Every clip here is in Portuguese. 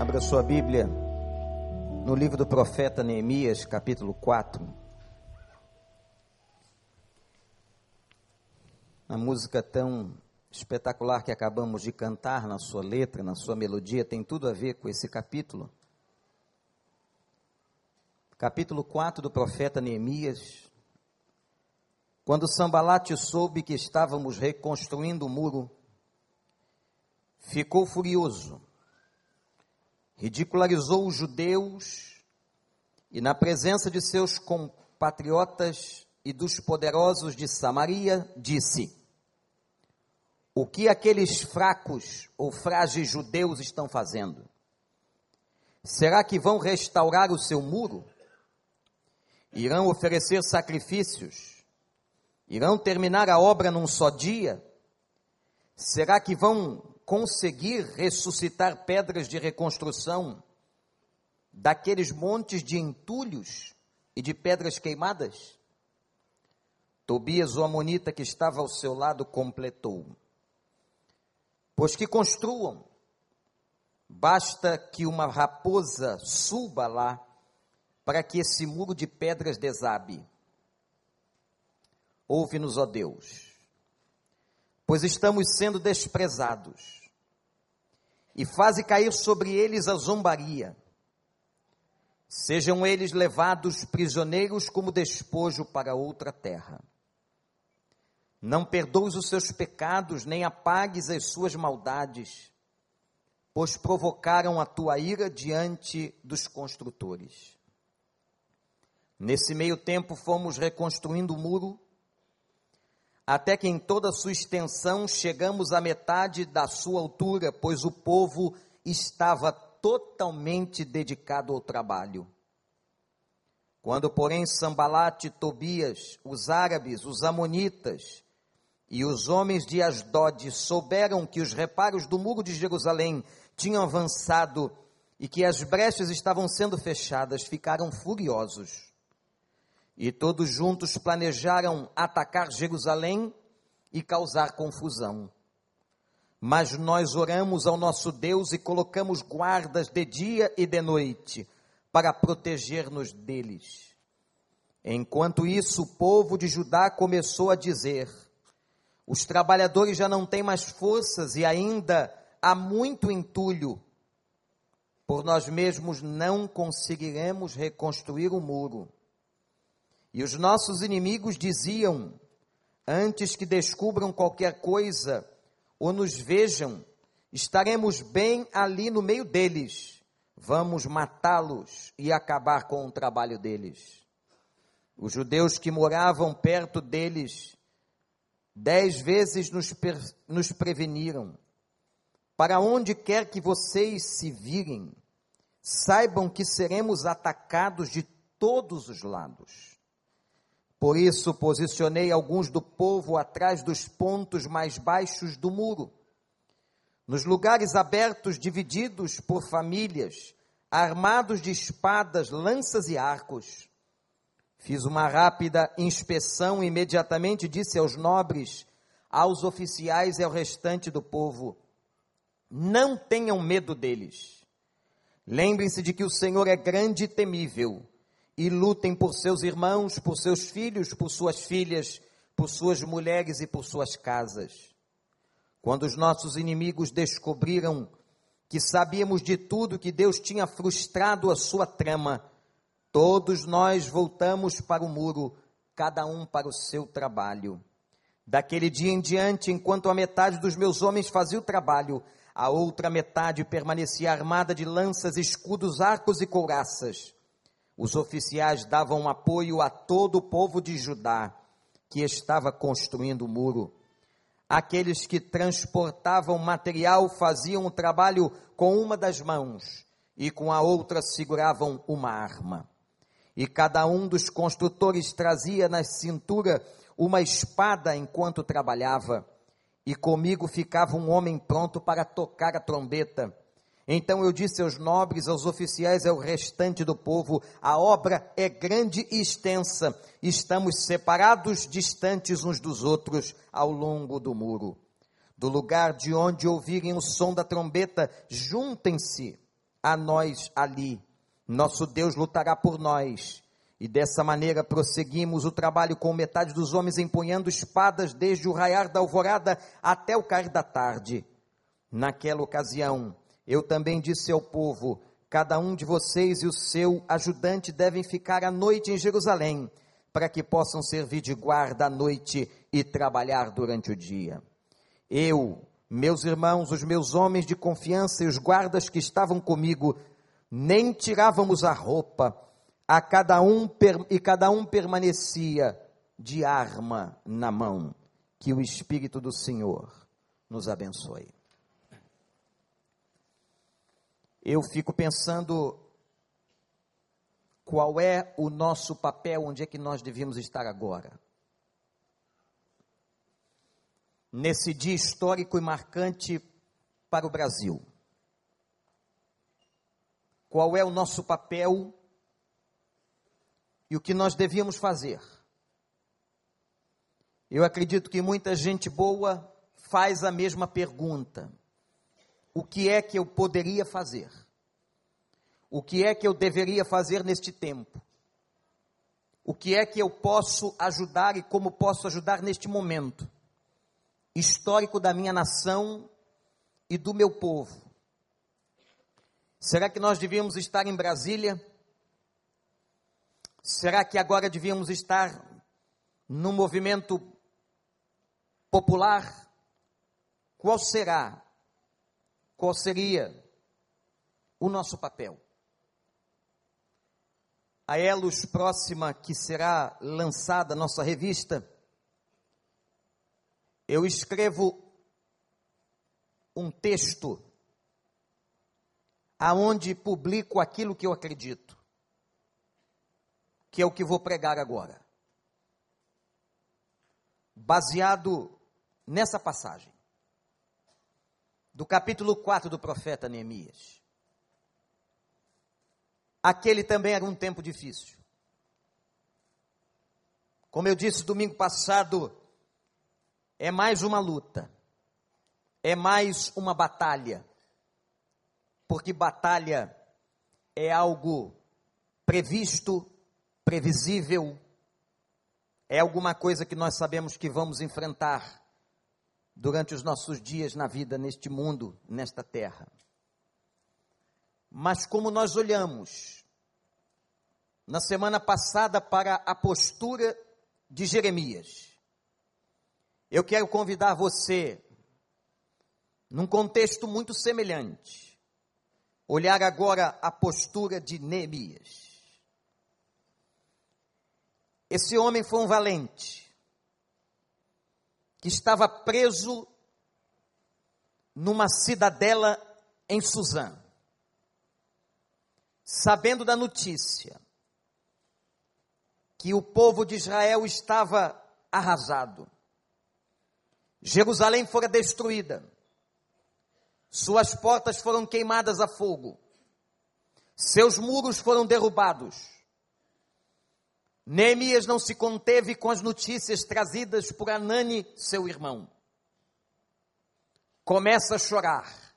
Abra sua Bíblia no livro do profeta Neemias, capítulo 4. A música tão espetacular que acabamos de cantar na sua letra, na sua melodia, tem tudo a ver com esse capítulo. Capítulo 4 do profeta Neemias. Quando Sambalate soube que estávamos reconstruindo o muro, ficou furioso ridicularizou os judeus e, na presença de seus compatriotas e dos poderosos de Samaria, disse: O que aqueles fracos ou frágeis judeus estão fazendo? Será que vão restaurar o seu muro? Irão oferecer sacrifícios? Irão terminar a obra num só dia? Será que vão conseguir ressuscitar pedras de reconstrução daqueles montes de entulhos e de pedras queimadas? Tobias, o amonita que estava ao seu lado, completou: Pois que construam, basta que uma raposa suba lá para que esse muro de pedras desabe. Ouve-nos, ó Deus, pois estamos sendo desprezados e faze cair sobre eles a zombaria. Sejam eles levados prisioneiros como despojo para outra terra. Não perdoes os seus pecados, nem apagues as suas maldades, pois provocaram a tua ira diante dos construtores. Nesse meio tempo fomos reconstruindo o muro até que em toda sua extensão chegamos à metade da sua altura, pois o povo estava totalmente dedicado ao trabalho. Quando, porém, Sambalate, Tobias, os árabes, os amonitas e os homens de Asdod souberam que os reparos do muro de Jerusalém tinham avançado e que as brechas estavam sendo fechadas, ficaram furiosos e todos juntos planejaram atacar Jerusalém e causar confusão. Mas nós oramos ao nosso Deus e colocamos guardas de dia e de noite para proteger-nos deles. Enquanto isso, o povo de Judá começou a dizer: os trabalhadores já não têm mais forças e ainda há muito entulho. Por nós mesmos não conseguiremos reconstruir o muro. E os nossos inimigos diziam: antes que descubram qualquer coisa ou nos vejam, estaremos bem ali no meio deles. Vamos matá-los e acabar com o trabalho deles. Os judeus que moravam perto deles, dez vezes nos, nos preveniram: para onde quer que vocês se virem, saibam que seremos atacados de todos os lados. Por isso posicionei alguns do povo atrás dos pontos mais baixos do muro, nos lugares abertos divididos por famílias, armados de espadas, lanças e arcos. Fiz uma rápida inspeção e imediatamente disse aos nobres, aos oficiais e ao restante do povo: Não tenham medo deles. Lembrem-se de que o Senhor é grande e temível e lutem por seus irmãos, por seus filhos, por suas filhas, por suas mulheres e por suas casas. Quando os nossos inimigos descobriram que sabíamos de tudo que Deus tinha frustrado a sua trama, todos nós voltamos para o muro, cada um para o seu trabalho. Daquele dia em diante, enquanto a metade dos meus homens fazia o trabalho, a outra metade permanecia armada de lanças, escudos, arcos e couraças. Os oficiais davam apoio a todo o povo de Judá que estava construindo o muro. Aqueles que transportavam material faziam o trabalho com uma das mãos e com a outra seguravam uma arma. E cada um dos construtores trazia na cintura uma espada enquanto trabalhava. E comigo ficava um homem pronto para tocar a trombeta então eu disse aos nobres, aos oficiais e ao restante do povo: a obra é grande e extensa, estamos separados, distantes uns dos outros, ao longo do muro. Do lugar de onde ouvirem o som da trombeta, juntem-se a nós ali. Nosso Deus lutará por nós. E dessa maneira prosseguimos o trabalho com metade dos homens empunhando espadas desde o raiar da alvorada até o cair da tarde. Naquela ocasião, eu também disse ao povo: cada um de vocês e o seu ajudante devem ficar à noite em Jerusalém, para que possam servir de guarda à noite e trabalhar durante o dia. Eu, meus irmãos, os meus homens de confiança e os guardas que estavam comigo, nem tirávamos a roupa, a cada um e cada um permanecia de arma na mão. Que o Espírito do Senhor nos abençoe. Eu fico pensando qual é o nosso papel, onde é que nós devíamos estar agora. nesse dia histórico e marcante para o Brasil. Qual é o nosso papel e o que nós devíamos fazer? Eu acredito que muita gente boa faz a mesma pergunta: o que é que eu poderia fazer? O que é que eu deveria fazer neste tempo? O que é que eu posso ajudar e como posso ajudar neste momento? histórico da minha nação e do meu povo. Será que nós devíamos estar em Brasília? Será que agora devíamos estar no movimento popular? Qual será? Qual seria o nosso papel? A Elos próxima que será lançada nossa revista, eu escrevo um texto aonde publico aquilo que eu acredito, que é o que vou pregar agora. Baseado nessa passagem do capítulo 4 do profeta Neemias. Aquele também era um tempo difícil. Como eu disse domingo passado, é mais uma luta, é mais uma batalha, porque batalha é algo previsto, previsível, é alguma coisa que nós sabemos que vamos enfrentar durante os nossos dias na vida, neste mundo, nesta terra. Mas como nós olhamos na semana passada para a postura de Jeremias, eu quero convidar você, num contexto muito semelhante, olhar agora a postura de Neemias. Esse homem foi um valente, que estava preso numa cidadela em Suzã, sabendo da notícia que o povo de Israel estava arrasado Jerusalém fora destruída, suas portas foram queimadas a fogo, seus muros foram derrubados. Neemias não se conteve com as notícias trazidas por Anani, seu irmão. Começa a chorar,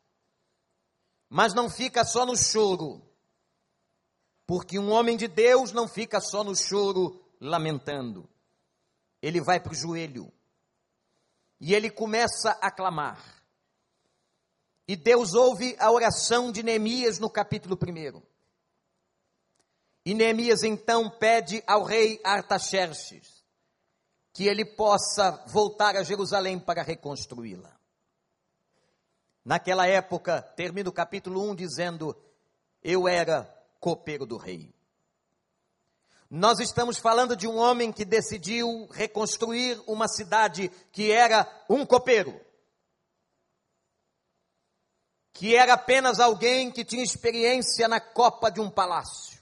mas não fica só no choro, porque um homem de Deus não fica só no choro lamentando, ele vai para o joelho e ele começa a clamar. E Deus ouve a oração de Neemias no capítulo 1. E Neemias então pede ao rei Artaxerxes que ele possa voltar a Jerusalém para reconstruí-la. Naquela época, termina o capítulo 1 dizendo: Eu era copeiro do rei. Nós estamos falando de um homem que decidiu reconstruir uma cidade que era um copeiro. Que era apenas alguém que tinha experiência na copa de um palácio.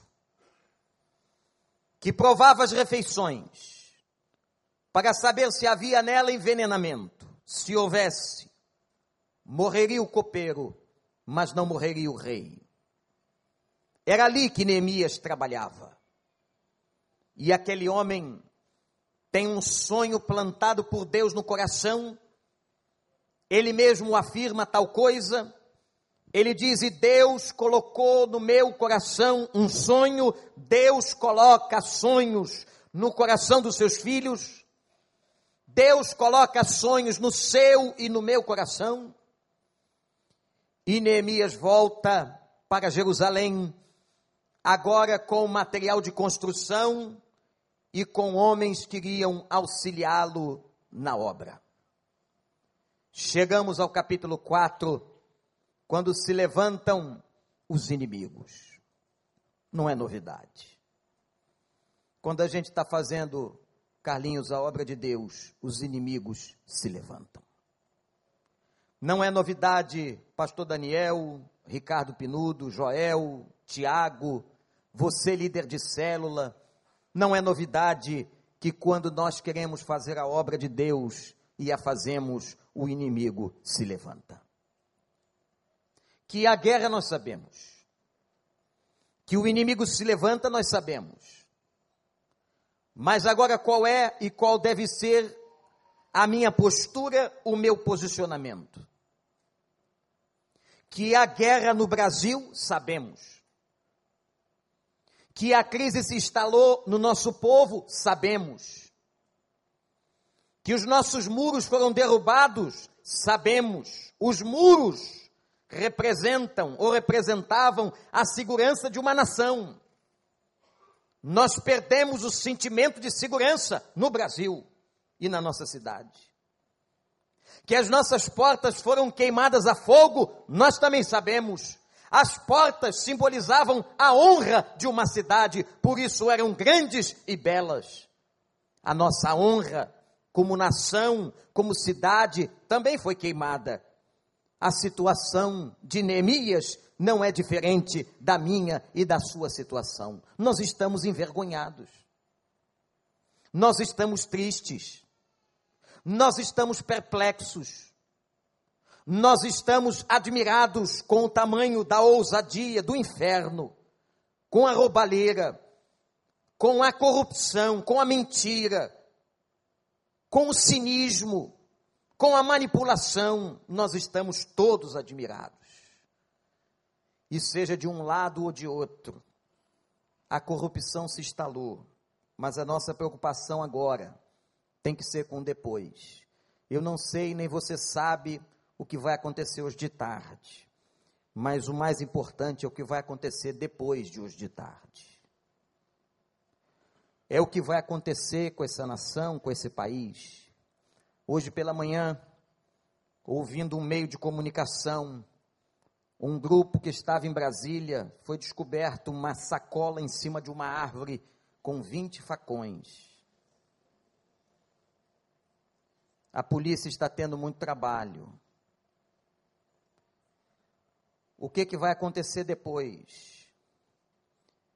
Que provava as refeições para saber se havia nela envenenamento. Se houvesse, morreria o copeiro, mas não morreria o rei. Era ali que Neemias trabalhava. E aquele homem tem um sonho plantado por Deus no coração, ele mesmo afirma tal coisa, Ele diz: E Deus colocou no meu coração um sonho, Deus coloca sonhos no coração dos seus filhos, Deus coloca sonhos no seu e no meu coração. E Neemias volta para Jerusalém, agora com material de construção e com homens que iriam auxiliá-lo na obra. Chegamos ao capítulo 4, quando se levantam os inimigos. Não é novidade. Quando a gente está fazendo, Carlinhos, a obra de Deus, os inimigos se levantam. Não é novidade, Pastor Daniel, Ricardo Pinudo, Joel, Tiago, você líder de célula, não é novidade que quando nós queremos fazer a obra de Deus e a fazemos, o inimigo se levanta. Que a guerra nós sabemos. Que o inimigo se levanta, nós sabemos. Mas agora qual é e qual deve ser a minha postura, o meu posicionamento? Que a guerra no Brasil, sabemos que a crise se instalou no nosso povo, sabemos. Que os nossos muros foram derrubados, sabemos. Os muros representam ou representavam a segurança de uma nação. Nós perdemos o sentimento de segurança no Brasil e na nossa cidade. Que as nossas portas foram queimadas a fogo, nós também sabemos. As portas simbolizavam a honra de uma cidade, por isso eram grandes e belas. A nossa honra como nação, como cidade, também foi queimada. A situação de Neemias não é diferente da minha e da sua situação. Nós estamos envergonhados. Nós estamos tristes. Nós estamos perplexos nós estamos admirados com o tamanho da ousadia do inferno, com a roubalheira, com a corrupção, com a mentira, com o cinismo, com a manipulação, nós estamos todos admirados. E seja de um lado ou de outro, a corrupção se instalou, mas a nossa preocupação agora tem que ser com depois. Eu não sei, nem você sabe o que vai acontecer hoje de tarde. Mas o mais importante é o que vai acontecer depois de hoje de tarde. É o que vai acontecer com essa nação, com esse país. Hoje pela manhã, ouvindo um meio de comunicação, um grupo que estava em Brasília, foi descoberto uma sacola em cima de uma árvore com 20 facões. A polícia está tendo muito trabalho o que, que vai acontecer depois.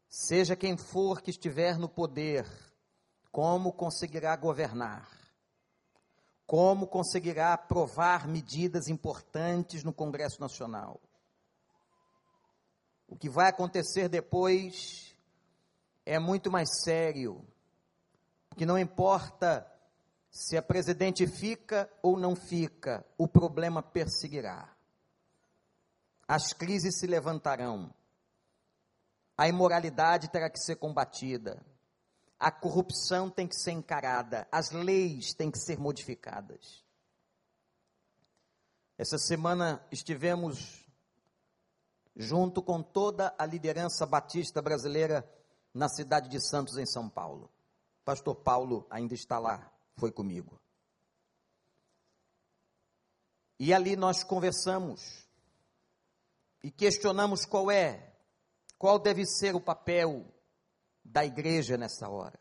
Seja quem for que estiver no poder, como conseguirá governar? Como conseguirá aprovar medidas importantes no Congresso Nacional? O que vai acontecer depois é muito mais sério, porque não importa se a presidente fica ou não fica, o problema perseguirá. As crises se levantarão, a imoralidade terá que ser combatida, a corrupção tem que ser encarada, as leis têm que ser modificadas. Essa semana estivemos junto com toda a liderança batista brasileira na cidade de Santos, em São Paulo. Pastor Paulo ainda está lá, foi comigo. E ali nós conversamos e questionamos qual é, qual deve ser o papel da igreja nessa hora.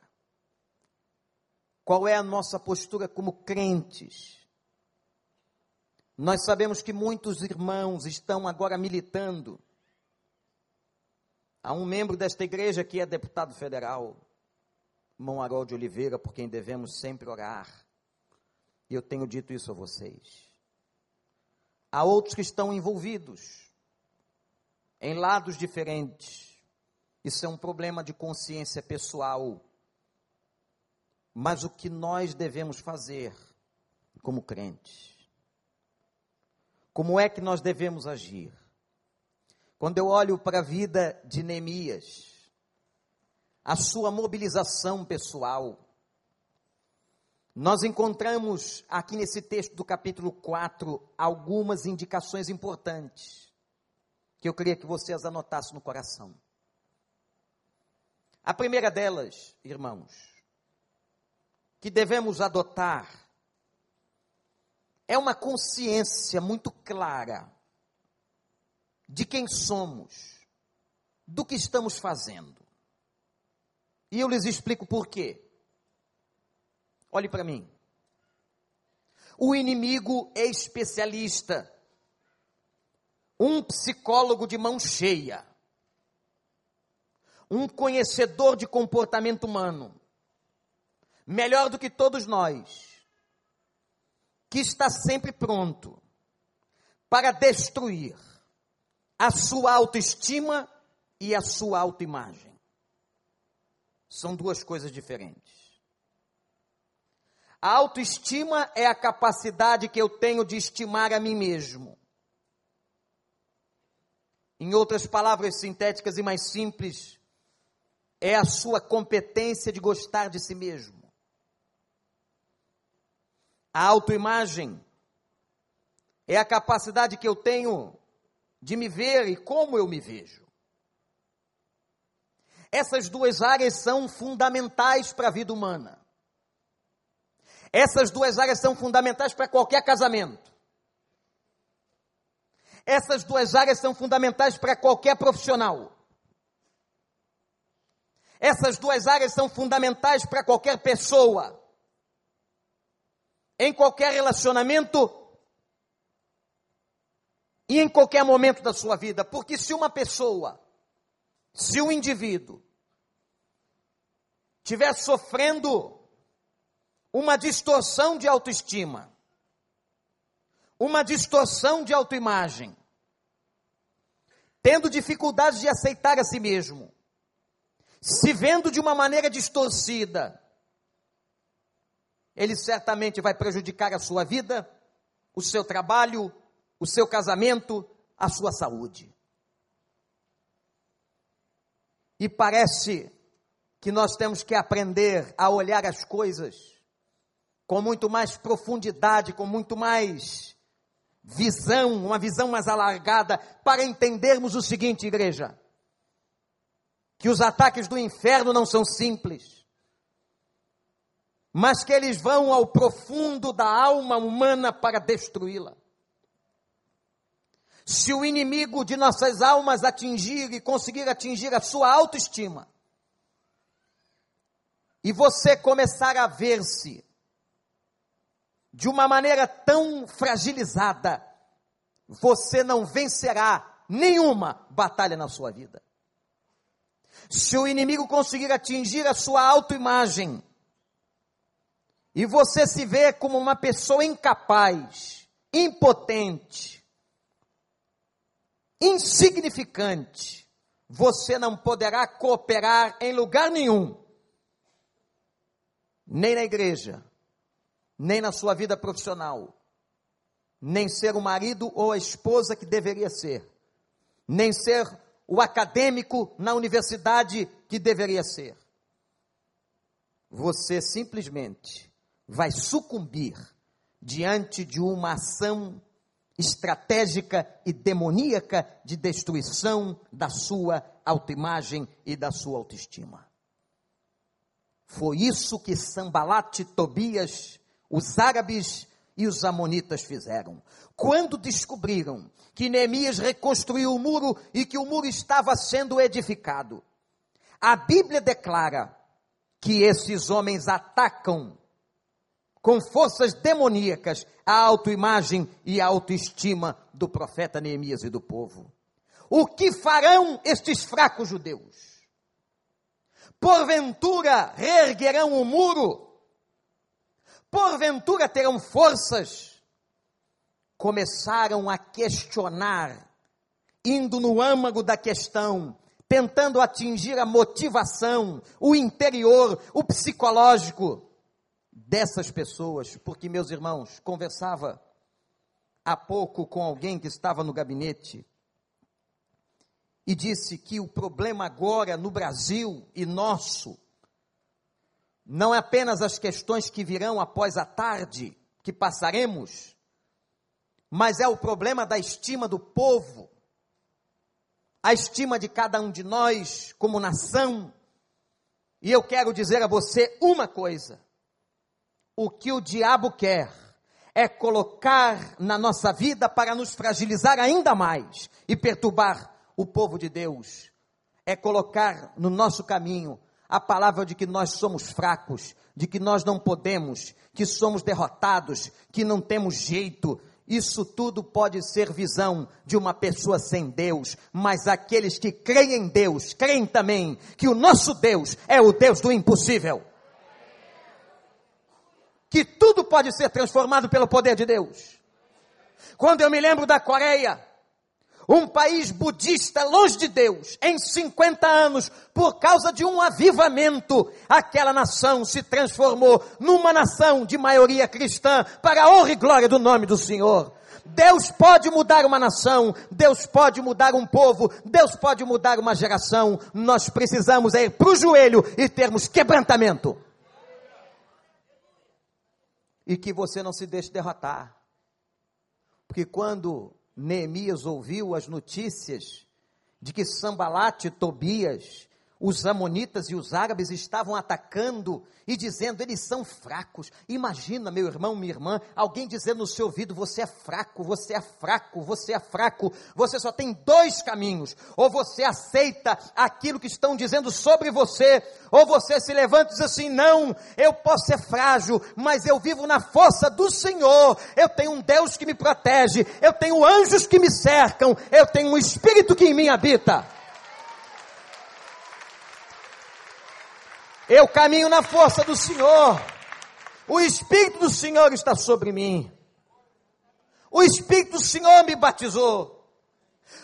Qual é a nossa postura como crentes? Nós sabemos que muitos irmãos estão agora militando. Há um membro desta igreja que é deputado federal, irmão Harold Oliveira, por quem devemos sempre orar. E eu tenho dito isso a vocês. Há outros que estão envolvidos em lados diferentes. Isso é um problema de consciência pessoal. Mas o que nós devemos fazer como crentes? Como é que nós devemos agir? Quando eu olho para a vida de Neemias, a sua mobilização pessoal, nós encontramos aqui nesse texto do capítulo 4 algumas indicações importantes que eu queria que você as anotasse no coração. A primeira delas, irmãos, que devemos adotar é uma consciência muito clara de quem somos, do que estamos fazendo. E eu lhes explico por quê. Olhe para mim. O inimigo é especialista, um psicólogo de mão cheia, um conhecedor de comportamento humano, melhor do que todos nós, que está sempre pronto para destruir a sua autoestima e a sua autoimagem. São duas coisas diferentes. A autoestima é a capacidade que eu tenho de estimar a mim mesmo. Em outras palavras sintéticas e mais simples, é a sua competência de gostar de si mesmo. A autoimagem é a capacidade que eu tenho de me ver e como eu me vejo. Essas duas áreas são fundamentais para a vida humana. Essas duas áreas são fundamentais para qualquer casamento. Essas duas áreas são fundamentais para qualquer profissional. Essas duas áreas são fundamentais para qualquer pessoa. Em qualquer relacionamento e em qualquer momento da sua vida. Porque se uma pessoa, se um indivíduo, estiver sofrendo uma distorção de autoestima, uma distorção de autoimagem, tendo dificuldades de aceitar a si mesmo, se vendo de uma maneira distorcida, ele certamente vai prejudicar a sua vida, o seu trabalho, o seu casamento, a sua saúde. E parece que nós temos que aprender a olhar as coisas com muito mais profundidade, com muito mais visão, uma visão mais alargada, para entendermos o seguinte, igreja: que os ataques do inferno não são simples, mas que eles vão ao profundo da alma humana para destruí-la. Se o inimigo de nossas almas atingir e conseguir atingir a sua autoestima, e você começar a ver-se de uma maneira tão fragilizada, você não vencerá nenhuma batalha na sua vida. Se o inimigo conseguir atingir a sua autoimagem, e você se vê como uma pessoa incapaz, impotente, insignificante, você não poderá cooperar em lugar nenhum, nem na igreja, nem na sua vida profissional, nem ser o marido ou a esposa que deveria ser, nem ser o acadêmico na universidade que deveria ser. Você simplesmente vai sucumbir diante de uma ação estratégica e demoníaca de destruição da sua autoimagem e da sua autoestima. Foi isso que Sambalate Tobias os árabes e os amonitas fizeram. Quando descobriram que Neemias reconstruiu o muro e que o muro estava sendo edificado, a Bíblia declara que esses homens atacam com forças demoníacas a autoimagem e a autoestima do profeta Neemias e do povo. O que farão estes fracos judeus? Porventura reerguerão o muro porventura terão forças, começaram a questionar, indo no âmago da questão, tentando atingir a motivação, o interior, o psicológico dessas pessoas, porque, meus irmãos, conversava há pouco com alguém que estava no gabinete e disse que o problema agora no Brasil e nosso não é apenas as questões que virão após a tarde que passaremos, mas é o problema da estima do povo, a estima de cada um de nós como nação. E eu quero dizer a você uma coisa: o que o diabo quer é colocar na nossa vida para nos fragilizar ainda mais e perturbar o povo de Deus, é colocar no nosso caminho a palavra de que nós somos fracos, de que nós não podemos, que somos derrotados, que não temos jeito. Isso tudo pode ser visão de uma pessoa sem Deus, mas aqueles que creem em Deus, creem também que o nosso Deus é o Deus do impossível. Que tudo pode ser transformado pelo poder de Deus. Quando eu me lembro da Coreia, um país budista longe de Deus, em 50 anos, por causa de um avivamento, aquela nação se transformou numa nação de maioria cristã, para a honra e glória do nome do Senhor. Deus pode mudar uma nação, Deus pode mudar um povo, Deus pode mudar uma geração. Nós precisamos ir para o joelho e termos quebrantamento. E que você não se deixe derrotar. Porque quando Neemias ouviu as notícias de que Sambalate Tobias os amonitas e os árabes estavam atacando e dizendo, eles são fracos. Imagina, meu irmão, minha irmã, alguém dizendo no seu ouvido, você é fraco, você é fraco, você é fraco. Você só tem dois caminhos. Ou você aceita aquilo que estão dizendo sobre você, ou você se levanta e diz assim, não, eu posso ser frágil, mas eu vivo na força do Senhor. Eu tenho um Deus que me protege, eu tenho anjos que me cercam, eu tenho um Espírito que em mim habita. Eu caminho na força do Senhor. O Espírito do Senhor está sobre mim. O Espírito do Senhor me batizou.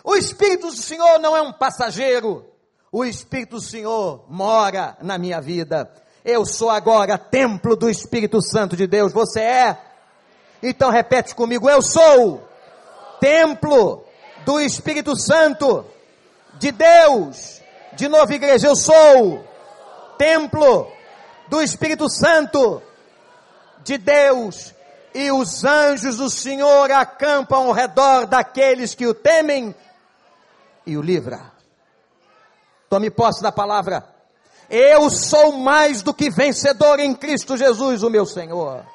O Espírito do Senhor não é um passageiro. O Espírito do Senhor mora na minha vida. Eu sou agora templo do Espírito Santo de Deus. Você é? Então repete comigo: Eu sou templo do Espírito Santo de Deus. De novo, igreja, eu sou templo do Espírito Santo de Deus, e os anjos do Senhor acampam ao redor daqueles que o temem e o livra. Tome posse da palavra. Eu sou mais do que vencedor em Cristo Jesus, o meu Senhor.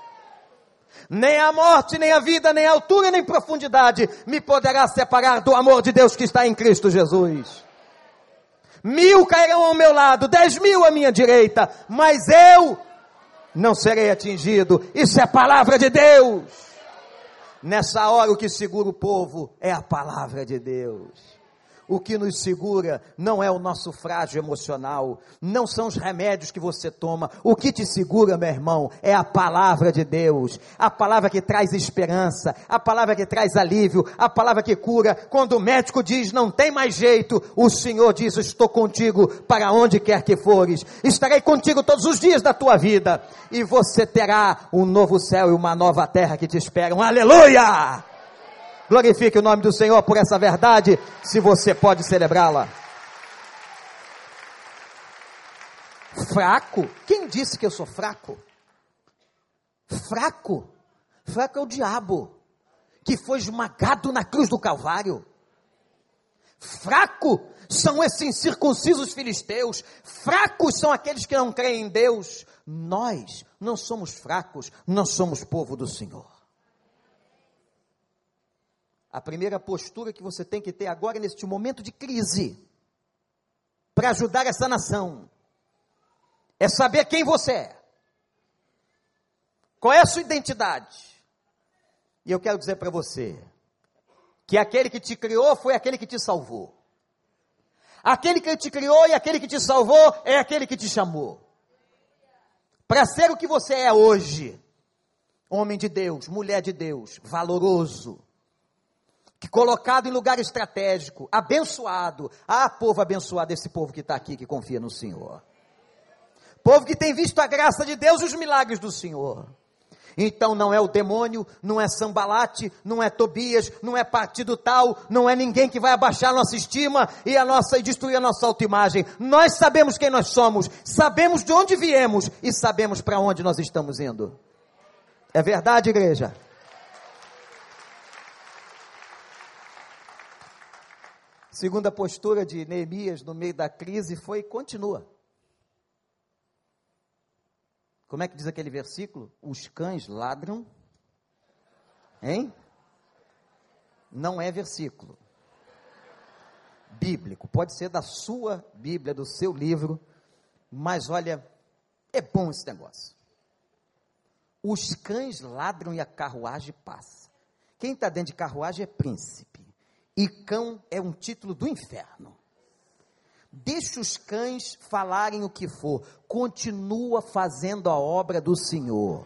Nem a morte, nem a vida, nem a altura, nem profundidade me poderá separar do amor de Deus que está em Cristo Jesus. Mil cairão ao meu lado, dez mil à minha direita, mas eu não serei atingido. Isso é palavra de Deus. Nessa hora o que segura o povo é a palavra de Deus. O que nos segura não é o nosso frágil emocional, não são os remédios que você toma. O que te segura, meu irmão, é a palavra de Deus, a palavra que traz esperança, a palavra que traz alívio, a palavra que cura. Quando o médico diz não tem mais jeito, o Senhor diz: Estou contigo para onde quer que fores, estarei contigo todos os dias da tua vida, e você terá um novo céu e uma nova terra que te esperam. Aleluia! Glorifique o nome do Senhor por essa verdade, se você pode celebrá-la. Fraco? Quem disse que eu sou fraco? Fraco? Fraco é o diabo, que foi esmagado na cruz do Calvário. Fraco são esses incircuncisos filisteus. Fracos são aqueles que não creem em Deus. Nós não somos fracos, nós somos povo do Senhor. A primeira postura que você tem que ter agora, neste momento de crise, para ajudar essa nação, é saber quem você é. Qual é a sua identidade? E eu quero dizer para você que aquele que te criou foi aquele que te salvou. Aquele que te criou e aquele que te salvou é aquele que te chamou. Para ser o que você é hoje, homem de Deus, mulher de Deus, valoroso, colocado em lugar estratégico, abençoado. Ah, povo abençoado, esse povo que está aqui, que confia no Senhor. Povo que tem visto a graça de Deus e os milagres do Senhor. Então não é o demônio, não é Sambalate, não é Tobias, não é partido tal, não é ninguém que vai abaixar a nossa estima e a nossa e destruir a nossa autoimagem. Nós sabemos quem nós somos, sabemos de onde viemos e sabemos para onde nós estamos indo. É verdade, igreja? Segunda postura de Neemias no meio da crise foi continua. Como é que diz aquele versículo? Os cães ladram. Hein? Não é versículo. Bíblico. Pode ser da sua Bíblia, do seu livro. Mas olha, é bom esse negócio. Os cães ladram e a carruagem passa. Quem está dentro de carruagem é príncipe. E cão é um título do inferno. Deixa os cães falarem o que for, continua fazendo a obra do Senhor.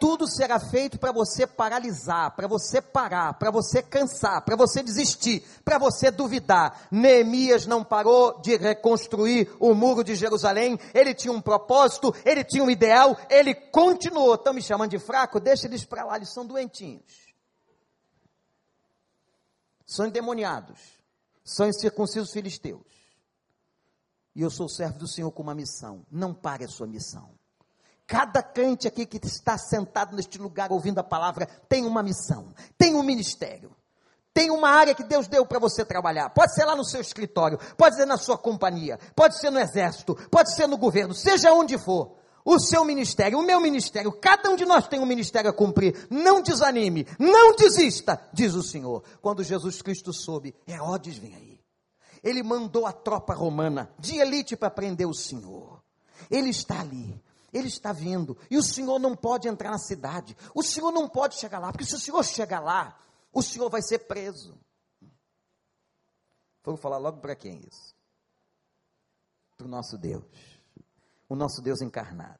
Tudo será feito para você paralisar, para você parar, para você cansar, para você desistir, para você duvidar. Neemias não parou de reconstruir o muro de Jerusalém, ele tinha um propósito, ele tinha um ideal, ele continuou. Estão me chamando de fraco? Deixa eles para lá, eles são doentinhos. São endemoniados, são incircuncisos filisteus e eu sou servo do Senhor com uma missão. Não pare a sua missão. Cada crente aqui que está sentado neste lugar ouvindo a palavra tem uma missão, tem um ministério. Tem uma área que Deus deu para você trabalhar. Pode ser lá no seu escritório, pode ser na sua companhia, pode ser no exército, pode ser no governo, seja onde for. O seu ministério, o meu ministério, cada um de nós tem um ministério a cumprir. Não desanime, não desista, diz o Senhor. Quando Jesus Cristo soube, Herodes vem aí. Ele mandou a tropa romana de elite para prender o Senhor. Ele está ali. Ele está vindo. E o Senhor não pode entrar na cidade. O Senhor não pode chegar lá. Porque se o Senhor chegar lá, o Senhor vai ser preso. Vou falar logo para quem isso? Para o nosso Deus. O nosso Deus encarnado.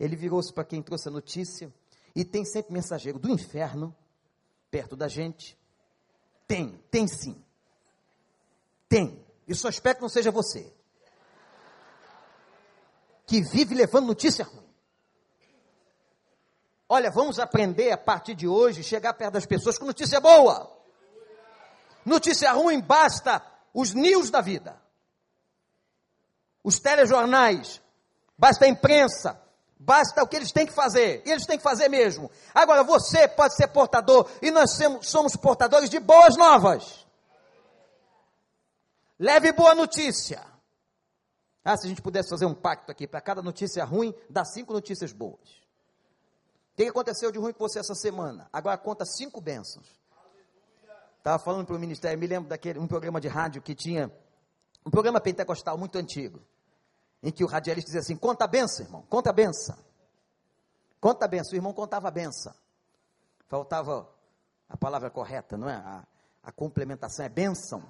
Ele virou-se para quem trouxe a notícia. E tem sempre mensageiro do inferno perto da gente. Tem, tem sim. Tem. E só espero que não seja você. Que vive levando notícia ruim. Olha, vamos aprender a partir de hoje, chegar perto das pessoas com notícia boa. Notícia ruim basta os news da vida. Os telejornais, basta a imprensa, basta o que eles têm que fazer, e eles têm que fazer mesmo. Agora você pode ser portador, e nós somos portadores de boas novas. Leve boa notícia. Ah, se a gente pudesse fazer um pacto aqui, para cada notícia ruim, dá cinco notícias boas. O que aconteceu de ruim com você essa semana? Agora conta cinco bênçãos. Estava falando para o ministério, me lembro daquele um programa de rádio que tinha, um programa pentecostal muito antigo, em que o radialista dizia assim: conta a benção, irmão, conta a benção. Conta a benção. O irmão contava a benção. Faltava a palavra correta, não é? A, a complementação é bênção.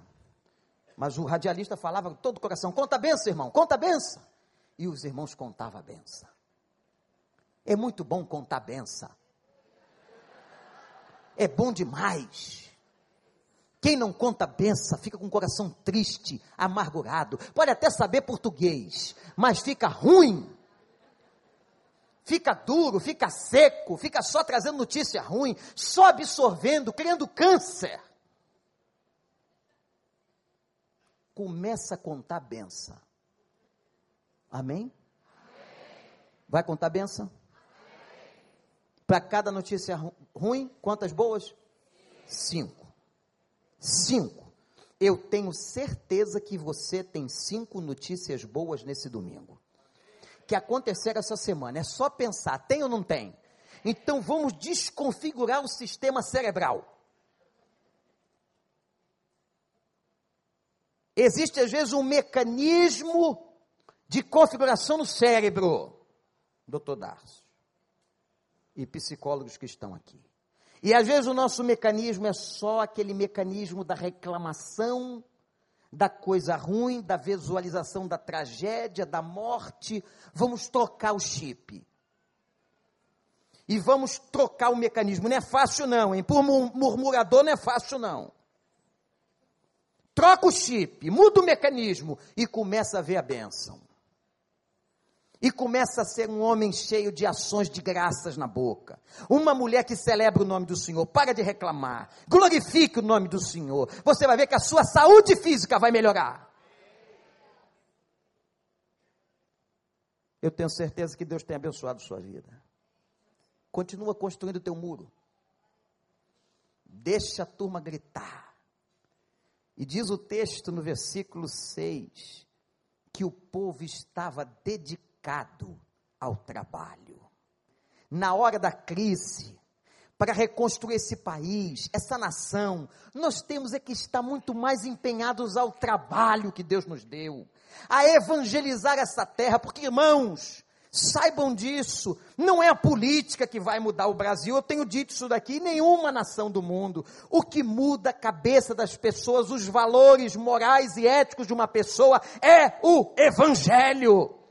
Mas o radialista falava com todo o coração: conta a benção, irmão, conta a benção. E os irmãos contavam a benção. É muito bom contar a benção. É bom demais. Quem não conta benção fica com o coração triste, amargurado. Pode até saber português, mas fica ruim. Fica duro, fica seco, fica só trazendo notícia ruim, só absorvendo, criando câncer. começa a contar benção. Amém? Amém. Vai contar benção? Para cada notícia ruim, quantas boas? Cinco. Cinco. Eu tenho certeza que você tem cinco notícias boas nesse domingo. Que aconteceram essa semana. É só pensar, tem ou não tem? Então vamos desconfigurar o sistema cerebral. Existe às vezes um mecanismo de configuração no cérebro, doutor Darcio, e psicólogos que estão aqui. E às vezes o nosso mecanismo é só aquele mecanismo da reclamação, da coisa ruim, da visualização da tragédia, da morte. Vamos trocar o chip. E vamos trocar o mecanismo. Não é fácil, não, hein? Por murmurador não é fácil, não. Troca o chip, muda o mecanismo e começa a ver a bênção. E começa a ser um homem cheio de ações de graças na boca. Uma mulher que celebra o nome do Senhor, para de reclamar, glorifique o nome do Senhor. Você vai ver que a sua saúde física vai melhorar. Eu tenho certeza que Deus tem abençoado sua vida. Continua construindo o teu muro. Deixa a turma gritar. E diz o texto no versículo 6 que o povo estava dedicado dedicado ao trabalho. Na hora da crise, para reconstruir esse país, essa nação, nós temos é que estar muito mais empenhados ao trabalho que Deus nos deu, a evangelizar essa terra, porque irmãos, Saibam disso, não é a política que vai mudar o Brasil, eu tenho dito isso daqui, nenhuma nação do mundo. O que muda a cabeça das pessoas, os valores morais e éticos de uma pessoa é o Evangelho.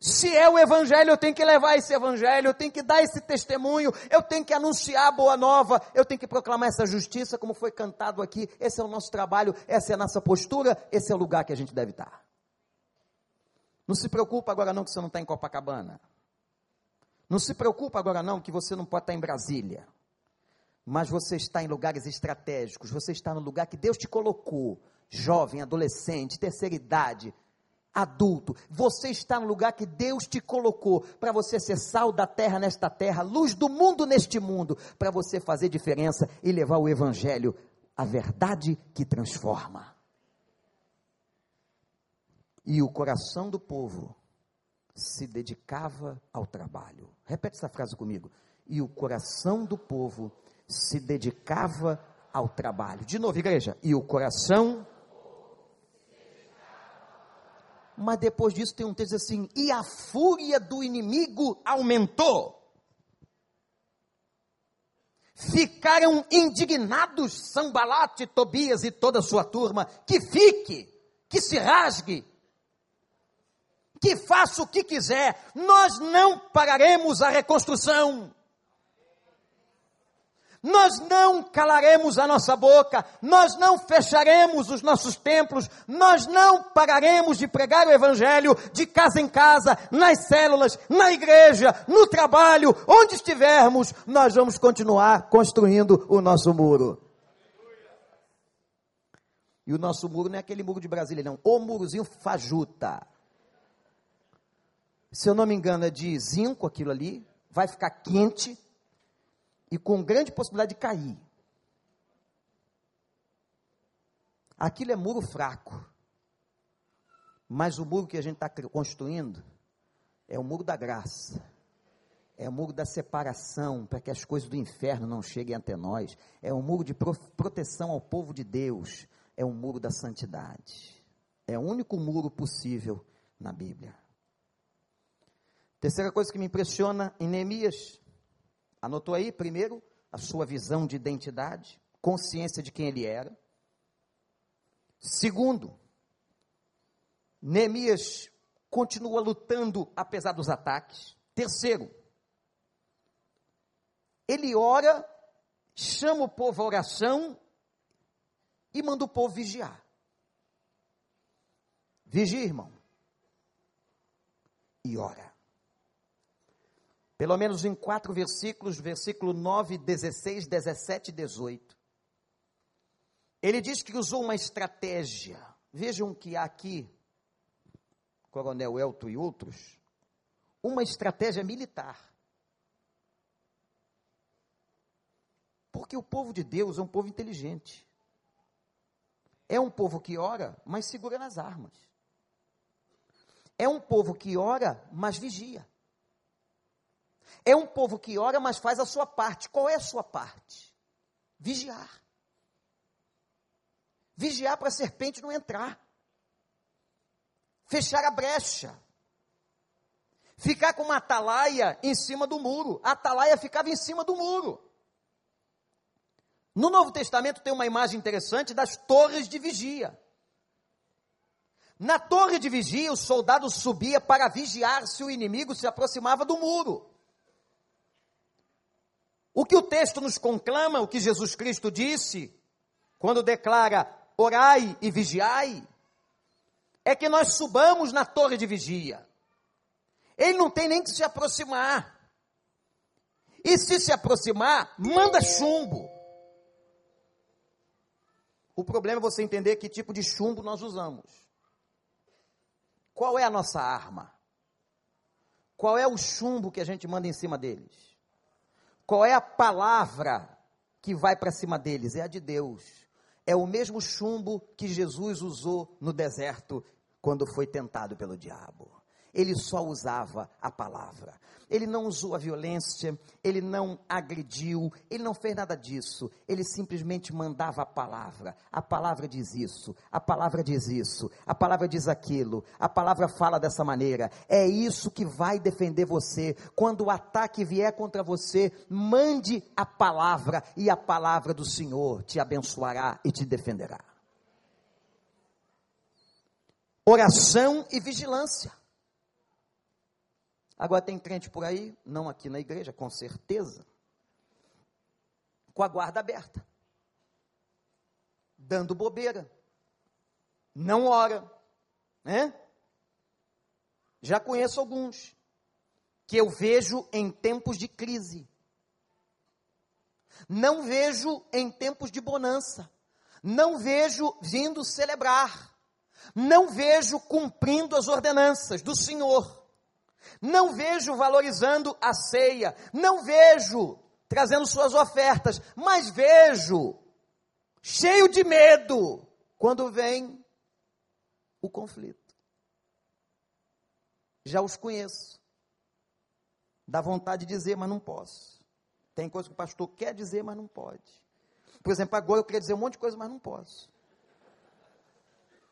Se é o evangelho, eu tenho que levar esse evangelho, eu tenho que dar esse testemunho, eu tenho que anunciar a boa nova, eu tenho que proclamar essa justiça, como foi cantado aqui. Esse é o nosso trabalho, essa é a nossa postura, esse é o lugar que a gente deve estar. Não se preocupa agora não que você não está em Copacabana. Não se preocupa agora não que você não pode estar em Brasília. Mas você está em lugares estratégicos, você está no lugar que Deus te colocou, jovem, adolescente, terceira idade, adulto. Você está no lugar que Deus te colocou para você ser sal da terra nesta terra, luz do mundo neste mundo, para você fazer diferença e levar o evangelho, a verdade que transforma. E o coração do povo se dedicava ao trabalho. Repete essa frase comigo. E o coração do povo se dedicava ao trabalho. De novo, igreja. E o coração mas depois disso tem um texto assim: e a fúria do inimigo aumentou. Ficaram indignados Sambalate, Tobias e toda a sua turma. Que fique, que se rasgue, que faça o que quiser, nós não pararemos a reconstrução. Nós não calaremos a nossa boca, nós não fecharemos os nossos templos, nós não pararemos de pregar o Evangelho de casa em casa, nas células, na igreja, no trabalho, onde estivermos, nós vamos continuar construindo o nosso muro. E o nosso muro não é aquele muro de Brasília, não, o murozinho fajuta. Se eu não me engano, é de zinco aquilo ali, vai ficar quente e com grande possibilidade de cair. Aquilo é muro fraco. Mas o muro que a gente está construindo é o muro da graça. É o muro da separação, para que as coisas do inferno não cheguem até nós. É um muro de proteção ao povo de Deus. É um muro da santidade. É o único muro possível na Bíblia. Terceira coisa que me impressiona em Neemias Anotou aí, primeiro, a sua visão de identidade, consciência de quem ele era. Segundo, Neemias continua lutando apesar dos ataques. Terceiro, ele ora, chama o povo à oração e manda o povo vigiar. Vigia, irmão. E ora. Pelo menos em quatro versículos, versículo 9, 16, 17 e 18. Ele diz que usou uma estratégia. Vejam que há aqui, Coronel Elto e outros, uma estratégia militar. Porque o povo de Deus é um povo inteligente. É um povo que ora, mas segura nas armas. É um povo que ora, mas vigia. É um povo que ora, mas faz a sua parte. Qual é a sua parte? Vigiar. Vigiar para a serpente não entrar. Fechar a brecha. Ficar com uma atalaia em cima do muro. A atalaia ficava em cima do muro. No Novo Testamento tem uma imagem interessante das torres de vigia. Na torre de vigia, o soldado subia para vigiar se o inimigo se aproximava do muro. O que o texto nos conclama, o que Jesus Cristo disse, quando declara: orai e vigiai, é que nós subamos na torre de vigia. Ele não tem nem que se aproximar. E se se aproximar, manda chumbo. O problema é você entender que tipo de chumbo nós usamos. Qual é a nossa arma? Qual é o chumbo que a gente manda em cima deles? Qual é a palavra que vai para cima deles? É a de Deus. É o mesmo chumbo que Jesus usou no deserto quando foi tentado pelo diabo. Ele só usava a palavra. Ele não usou a violência, ele não agrediu, ele não fez nada disso. Ele simplesmente mandava a palavra. A palavra diz isso, a palavra diz isso, a palavra diz aquilo, a palavra fala dessa maneira. É isso que vai defender você. Quando o ataque vier contra você, mande a palavra e a palavra do Senhor te abençoará e te defenderá. Oração e vigilância. Agora tem crente por aí, não aqui na igreja, com certeza, com a guarda aberta, dando bobeira, não ora, né? Já conheço alguns que eu vejo em tempos de crise. Não vejo em tempos de bonança. Não vejo vindo celebrar. Não vejo cumprindo as ordenanças do Senhor não vejo valorizando a ceia, não vejo trazendo suas ofertas, mas vejo cheio de medo quando vem o conflito. Já os conheço. Dá vontade de dizer, mas não posso. Tem coisa que o pastor quer dizer, mas não pode. Por exemplo, agora eu queria dizer um monte de coisa, mas não posso.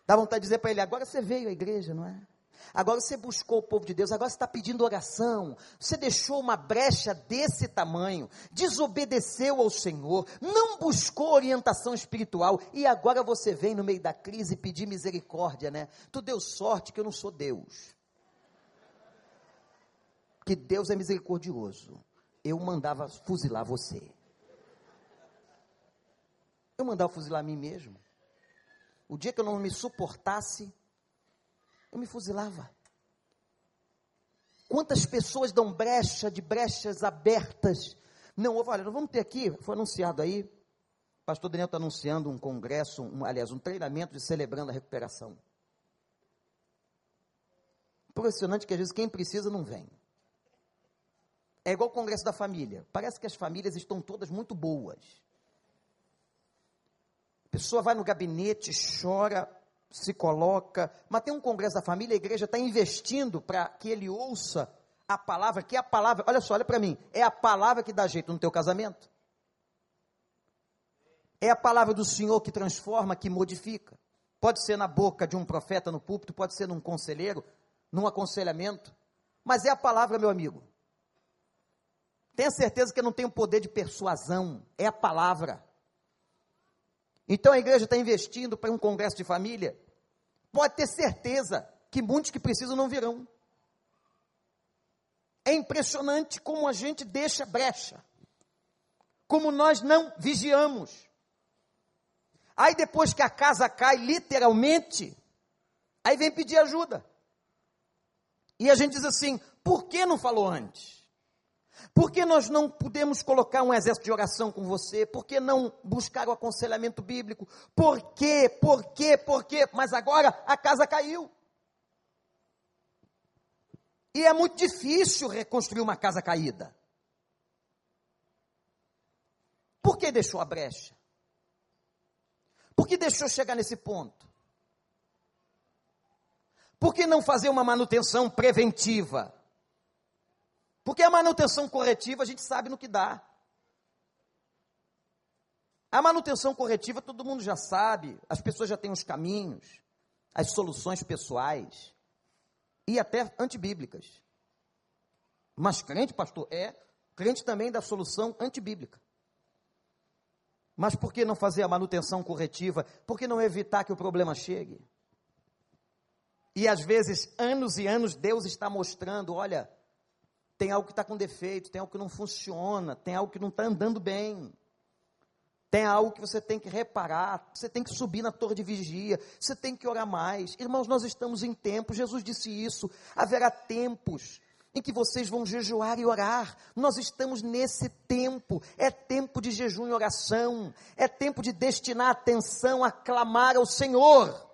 Dá vontade de dizer para ele, agora você veio à igreja, não é? Agora você buscou o povo de Deus, agora você está pedindo oração. Você deixou uma brecha desse tamanho, desobedeceu ao Senhor, não buscou orientação espiritual e agora você vem no meio da crise pedir misericórdia, né? Tu deu sorte que eu não sou Deus. Que Deus é misericordioso. Eu mandava fuzilar você. Eu mandava fuzilar a mim mesmo. O dia que eu não me suportasse, eu me fuzilava. Quantas pessoas dão brecha de brechas abertas? Não, olha, nós vamos ter aqui, foi anunciado aí, o pastor Daniel está anunciando um congresso, um, aliás, um treinamento de celebrando a recuperação. Impressionante que às vezes quem precisa não vem. É igual o congresso da família. Parece que as famílias estão todas muito boas. A pessoa vai no gabinete, chora, se coloca, mas tem um congresso da família, a igreja está investindo para que ele ouça a palavra, que é a palavra, olha só, olha para mim, é a palavra que dá jeito no teu casamento. É a palavra do Senhor que transforma, que modifica. Pode ser na boca de um profeta no púlpito, pode ser num conselheiro, num aconselhamento, mas é a palavra, meu amigo. Tenha certeza que não tem o poder de persuasão, é a palavra. Então a igreja está investindo para um congresso de família. Pode ter certeza que muitos que precisam não virão. É impressionante como a gente deixa brecha. Como nós não vigiamos. Aí depois que a casa cai, literalmente, aí vem pedir ajuda. E a gente diz assim: por que não falou antes? Por que nós não podemos colocar um exército de oração com você? Por que não buscar o aconselhamento bíblico? Por quê? Por quê? Por quê? Mas agora a casa caiu. E é muito difícil reconstruir uma casa caída. Por que deixou a brecha? Por que deixou chegar nesse ponto? Por que não fazer uma manutenção preventiva? Porque a manutenção corretiva a gente sabe no que dá. A manutenção corretiva todo mundo já sabe, as pessoas já têm os caminhos, as soluções pessoais e até antibíblicas. Mas crente, pastor, é crente também da solução antibíblica. Mas por que não fazer a manutenção corretiva? Por que não evitar que o problema chegue? E às vezes, anos e anos, Deus está mostrando: olha, tem algo que está com defeito, tem algo que não funciona, tem algo que não está andando bem. Tem algo que você tem que reparar, você tem que subir na torre de vigia, você tem que orar mais. Irmãos, nós estamos em tempo, Jesus disse isso. Haverá tempos em que vocês vão jejuar e orar. Nós estamos nesse tempo. É tempo de jejum e oração. É tempo de destinar atenção a clamar ao Senhor.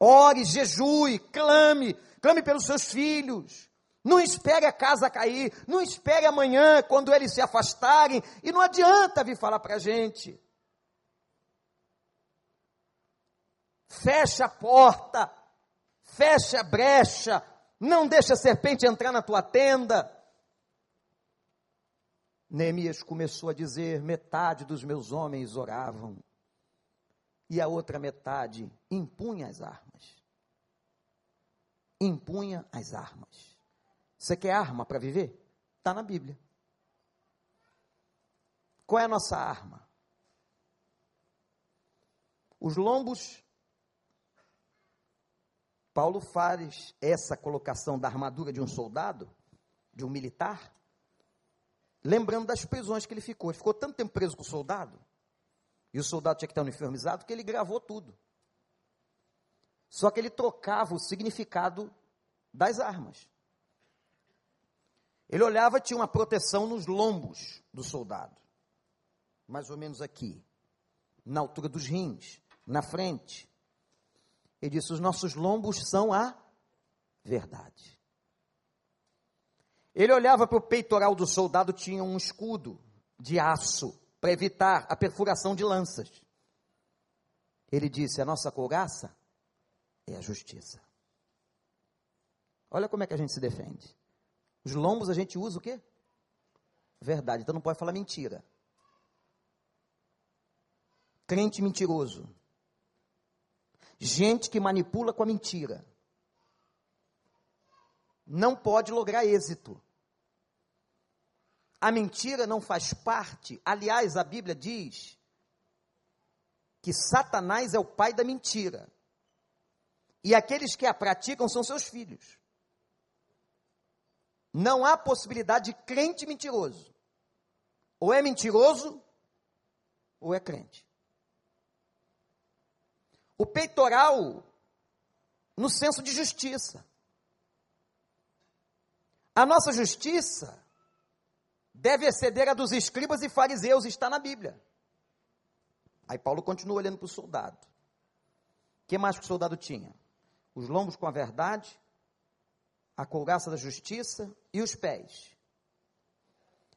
Ore, jejue, clame, clame pelos seus filhos. Não espere a casa cair, não espere amanhã, quando eles se afastarem, e não adianta vir falar para a gente. Fecha a porta, fecha a brecha, não deixa a serpente entrar na tua tenda. Neemias começou a dizer: metade dos meus homens oravam, e a outra metade impunha as armas. Impunha as armas. Você quer arma para viver? Está na Bíblia. Qual é a nossa arma? Os lombos. Paulo faz essa colocação da armadura de um soldado, de um militar, lembrando das prisões que ele ficou. Ele ficou tanto tempo preso com o soldado, e o soldado tinha que estar uniformizado, que ele gravou tudo. Só que ele trocava o significado das armas. Ele olhava, tinha uma proteção nos lombos do soldado, mais ou menos aqui, na altura dos rins, na frente. Ele disse: Os nossos lombos são a verdade. Ele olhava para o peitoral do soldado, tinha um escudo de aço para evitar a perfuração de lanças. Ele disse: A nossa couraça é a justiça. Olha como é que a gente se defende. Os lombos a gente usa o quê? Verdade. Então não pode falar mentira. Crente mentiroso. Gente que manipula com a mentira. Não pode lograr êxito. A mentira não faz parte. Aliás, a Bíblia diz que Satanás é o pai da mentira. E aqueles que a praticam são seus filhos. Não há possibilidade de crente mentiroso. Ou é mentiroso, ou é crente. O peitoral, no senso de justiça. A nossa justiça deve exceder a dos escribas e fariseus, está na Bíblia. Aí Paulo continua olhando para o soldado. O que mais que o soldado tinha? Os lombos com a verdade, a couraça da justiça e os pés.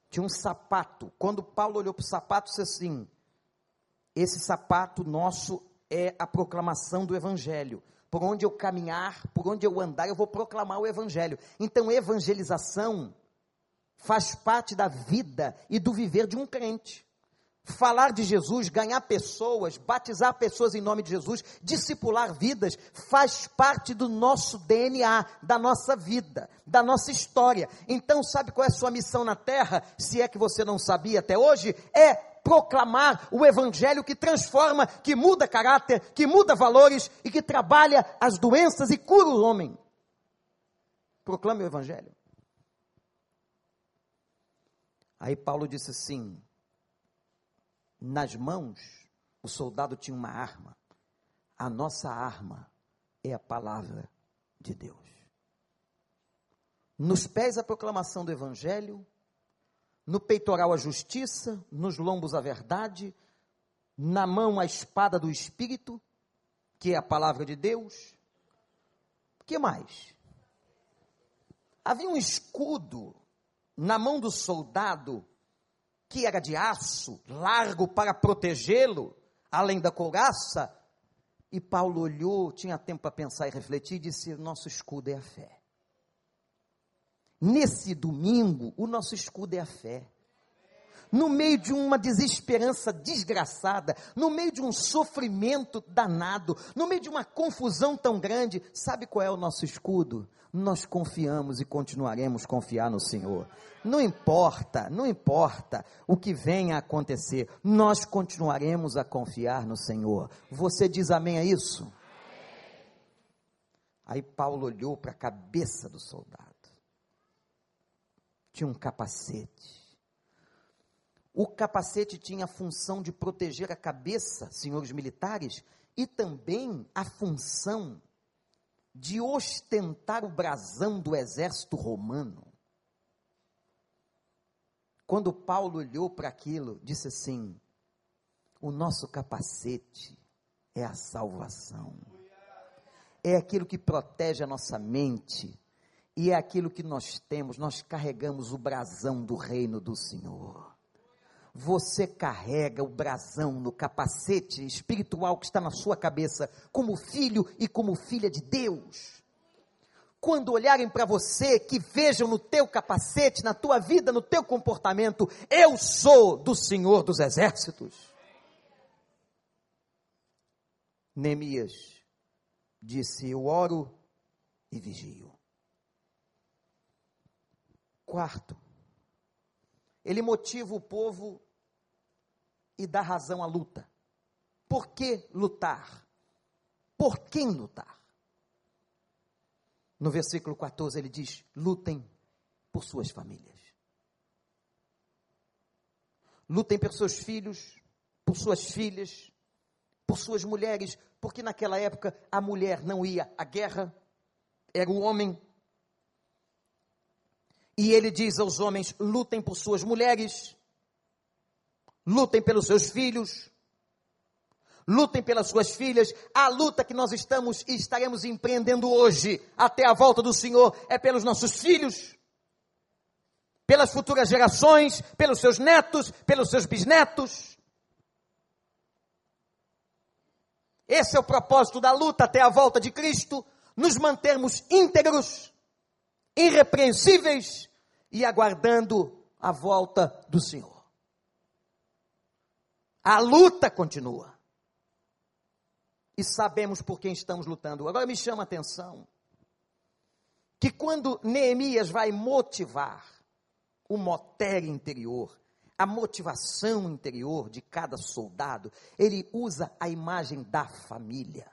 Tinha um sapato. Quando Paulo olhou para o sapato, disse assim: Esse sapato nosso é a proclamação do Evangelho. Por onde eu caminhar, por onde eu andar, eu vou proclamar o Evangelho. Então, evangelização faz parte da vida e do viver de um crente falar de Jesus, ganhar pessoas, batizar pessoas em nome de Jesus, discipular vidas, faz parte do nosso DNA, da nossa vida, da nossa história. Então, sabe qual é a sua missão na terra? Se é que você não sabia até hoje, é proclamar o evangelho que transforma, que muda caráter, que muda valores e que trabalha as doenças e cura o homem. Proclame o evangelho. Aí Paulo disse assim: nas mãos, o soldado tinha uma arma. A nossa arma é a palavra de Deus. Nos pés a proclamação do Evangelho, no peitoral a justiça, nos lombos a verdade, na mão a espada do Espírito, que é a palavra de Deus. O que mais? Havia um escudo na mão do soldado que era de aço, largo para protegê-lo, além da couraça. E Paulo olhou, tinha tempo para pensar e refletir, e disse: Nosso escudo é a fé. Nesse domingo, o nosso escudo é a fé no meio de uma desesperança desgraçada, no meio de um sofrimento danado, no meio de uma confusão tão grande, sabe qual é o nosso escudo? Nós confiamos e continuaremos a confiar no Senhor. Não importa, não importa o que venha a acontecer, nós continuaremos a confiar no Senhor. Você diz amém a isso? Aí Paulo olhou para a cabeça do soldado. Tinha um capacete o capacete tinha a função de proteger a cabeça, senhores militares, e também a função de ostentar o brasão do exército romano. Quando Paulo olhou para aquilo, disse assim: o nosso capacete é a salvação, é aquilo que protege a nossa mente, e é aquilo que nós temos, nós carregamos o brasão do reino do Senhor. Você carrega o brasão no capacete espiritual que está na sua cabeça, como filho e como filha de Deus. Quando olharem para você, que vejam no teu capacete, na tua vida, no teu comportamento, eu sou do Senhor dos Exércitos. Neemias disse: Eu oro e vigio. Quarto, ele motiva o povo e dá razão à luta. Por que lutar? Por quem lutar? No versículo 14 ele diz: lutem por suas famílias. Lutem por seus filhos, por suas filhas, por suas mulheres, porque naquela época a mulher não ia à guerra, era o homem e ele diz aos homens: lutem por suas mulheres, lutem pelos seus filhos, lutem pelas suas filhas. A luta que nós estamos e estaremos empreendendo hoje, até a volta do Senhor, é pelos nossos filhos, pelas futuras gerações, pelos seus netos, pelos seus bisnetos. Esse é o propósito da luta até a volta de Cristo, nos mantermos íntegros irrepreensíveis e aguardando a volta do Senhor. A luta continua. E sabemos por quem estamos lutando. Agora me chama a atenção que quando Neemias vai motivar o moter interior, a motivação interior de cada soldado, ele usa a imagem da família.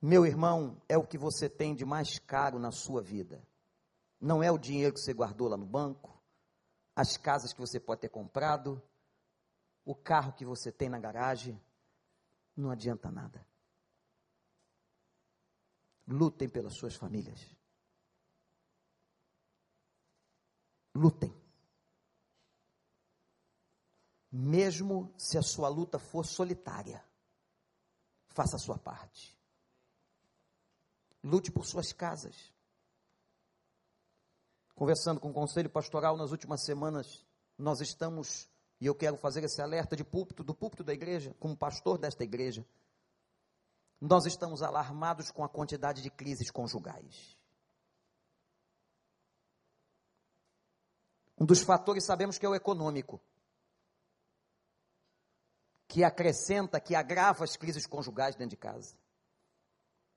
Meu irmão, é o que você tem de mais caro na sua vida. Não é o dinheiro que você guardou lá no banco, as casas que você pode ter comprado, o carro que você tem na garagem. Não adianta nada. Lutem pelas suas famílias. Lutem. Mesmo se a sua luta for solitária, faça a sua parte. Lute por suas casas. Conversando com o conselho pastoral nas últimas semanas, nós estamos, e eu quero fazer esse alerta de púlpito, do púlpito da igreja, como pastor desta igreja. Nós estamos alarmados com a quantidade de crises conjugais. Um dos fatores sabemos que é o econômico, que acrescenta, que agrava as crises conjugais dentro de casa.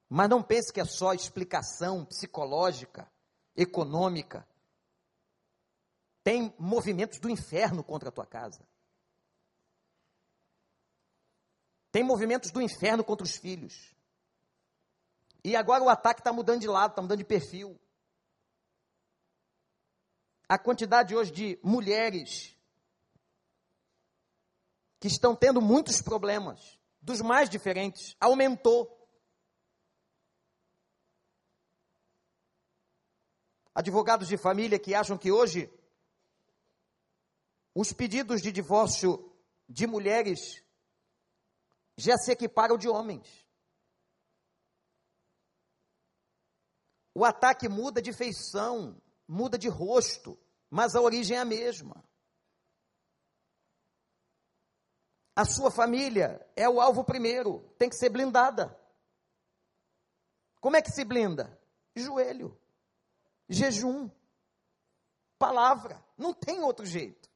Mas não pense que é só explicação psicológica, econômica. Tem movimentos do inferno contra a tua casa. Tem movimentos do inferno contra os filhos. E agora o ataque está mudando de lado, está mudando de perfil. A quantidade hoje de mulheres que estão tendo muitos problemas, dos mais diferentes, aumentou. advogados de família que acham que hoje os pedidos de divórcio de mulheres já se equiparam de homens. O ataque muda de feição, muda de rosto, mas a origem é a mesma. A sua família é o alvo primeiro, tem que ser blindada. Como é que se blinda? Joelho jejum, palavra, não tem outro jeito.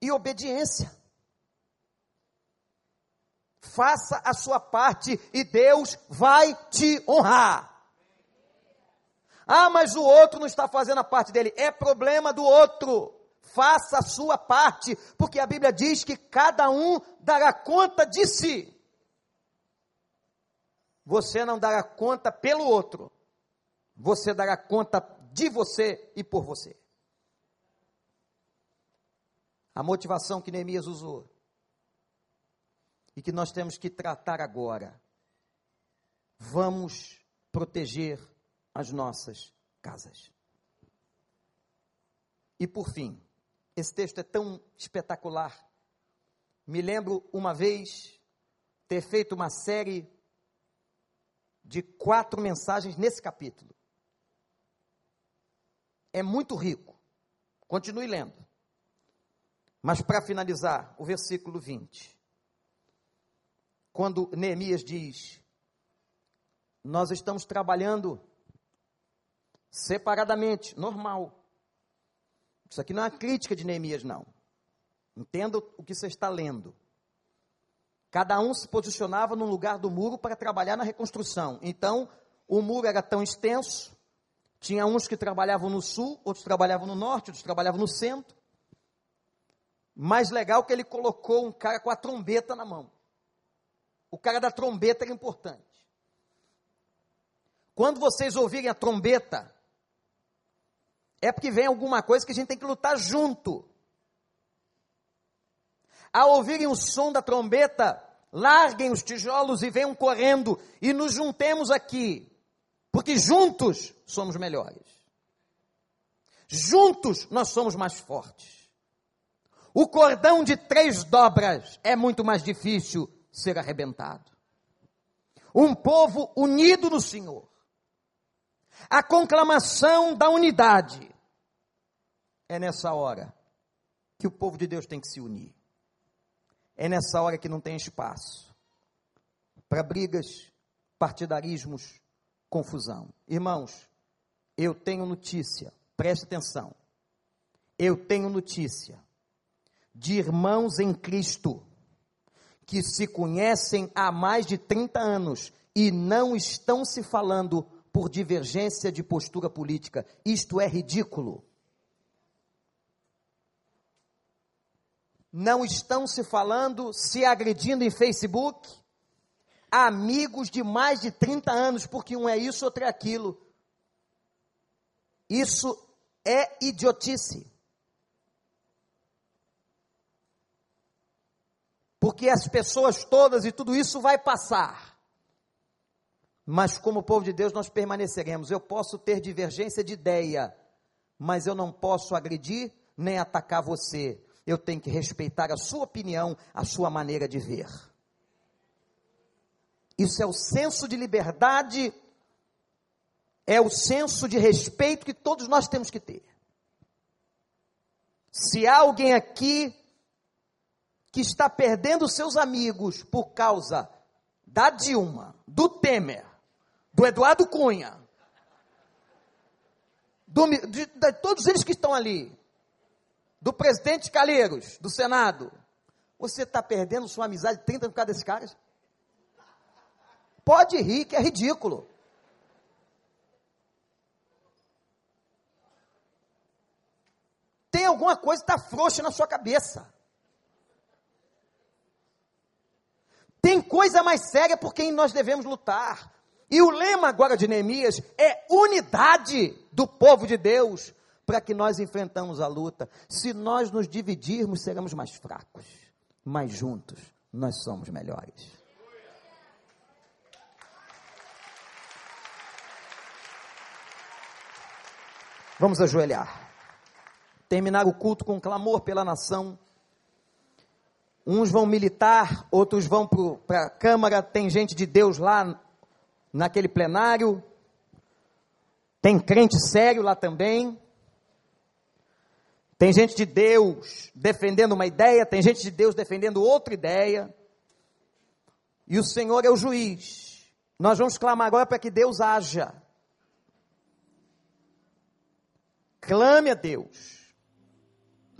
E obediência. Faça a sua parte e Deus vai te honrar. Ah, mas o outro não está fazendo a parte dele. É problema do outro. Faça a sua parte, porque a Bíblia diz que cada um dará conta de si. Você não dará conta pelo outro, você dará conta de você e por você. A motivação que Neemias usou. e que nós temos que tratar agora. Vamos proteger as nossas casas. E por fim, esse texto é tão espetacular. Me lembro uma vez ter feito uma série de quatro mensagens nesse capítulo. É muito rico. Continue lendo. Mas para finalizar, o versículo 20. Quando Neemias diz: Nós estamos trabalhando separadamente, normal. Isso aqui não é uma crítica de Neemias, não. Entenda o que você está lendo. Cada um se posicionava num lugar do muro para trabalhar na reconstrução. Então, o muro era tão extenso, tinha uns que trabalhavam no sul, outros trabalhavam no norte, outros trabalhavam no centro. Mais legal que ele colocou um cara com a trombeta na mão. O cara da trombeta era importante. Quando vocês ouvirem a trombeta, é porque vem alguma coisa que a gente tem que lutar junto. Ao ouvirem o som da trombeta, larguem os tijolos e venham correndo e nos juntemos aqui, porque juntos somos melhores. Juntos nós somos mais fortes. O cordão de três dobras é muito mais difícil ser arrebentado. Um povo unido no Senhor. A conclamação da unidade. É nessa hora que o povo de Deus tem que se unir. É nessa hora que não tem espaço para brigas, partidarismos, confusão. Irmãos, eu tenho notícia, preste atenção. Eu tenho notícia de irmãos em Cristo que se conhecem há mais de 30 anos e não estão se falando por divergência de postura política. Isto é ridículo. não estão se falando, se agredindo em Facebook, amigos de mais de 30 anos, porque um é isso, outro é aquilo. Isso é idiotice. Porque as pessoas todas e tudo isso vai passar. Mas como povo de Deus nós permaneceremos. Eu posso ter divergência de ideia, mas eu não posso agredir nem atacar você eu tenho que respeitar a sua opinião, a sua maneira de ver. Isso é o senso de liberdade, é o senso de respeito que todos nós temos que ter. Se há alguém aqui que está perdendo seus amigos por causa da Dilma, do Temer, do Eduardo Cunha, do, de, de todos eles que estão ali, do presidente Calheiros, do Senado, você está perdendo sua amizade 30 por causa desses caras? Pode rir, que é ridículo. Tem alguma coisa que está frouxa na sua cabeça. Tem coisa mais séria por quem nós devemos lutar. E o lema agora de Neemias é unidade do povo de Deus para que nós enfrentamos a luta. Se nós nos dividirmos, seremos mais fracos, mas juntos nós somos melhores. Vamos ajoelhar. Terminar o culto com clamor pela nação. Uns vão militar, outros vão para a Câmara. Tem gente de Deus lá naquele plenário. Tem crente sério lá também. Tem gente de Deus defendendo uma ideia, tem gente de Deus defendendo outra ideia. E o Senhor é o juiz. Nós vamos clamar agora para que Deus haja. Clame a Deus.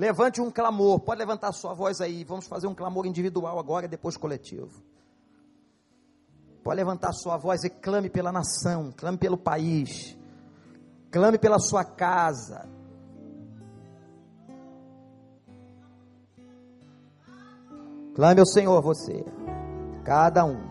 Levante um clamor. Pode levantar sua voz aí. Vamos fazer um clamor individual agora e depois coletivo. Pode levantar sua voz e clame pela nação, clame pelo país, clame pela sua casa, Clame ao Senhor você, cada um.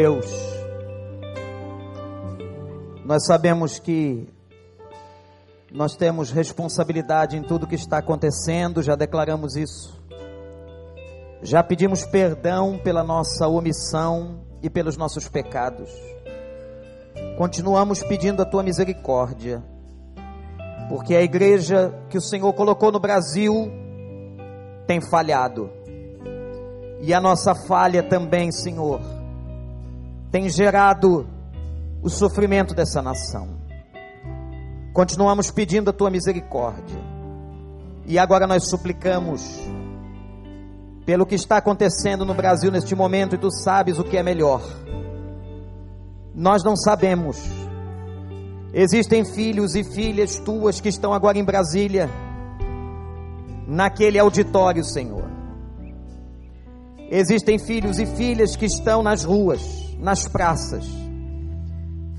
Deus, nós sabemos que nós temos responsabilidade em tudo que está acontecendo, já declaramos isso. Já pedimos perdão pela nossa omissão e pelos nossos pecados. Continuamos pedindo a tua misericórdia, porque a igreja que o Senhor colocou no Brasil tem falhado. E a nossa falha também, Senhor, tem gerado o sofrimento dessa nação. Continuamos pedindo a tua misericórdia. E agora nós suplicamos pelo que está acontecendo no Brasil neste momento e tu sabes o que é melhor. Nós não sabemos. Existem filhos e filhas tuas que estão agora em Brasília, naquele auditório, Senhor. Existem filhos e filhas que estão nas ruas, nas praças.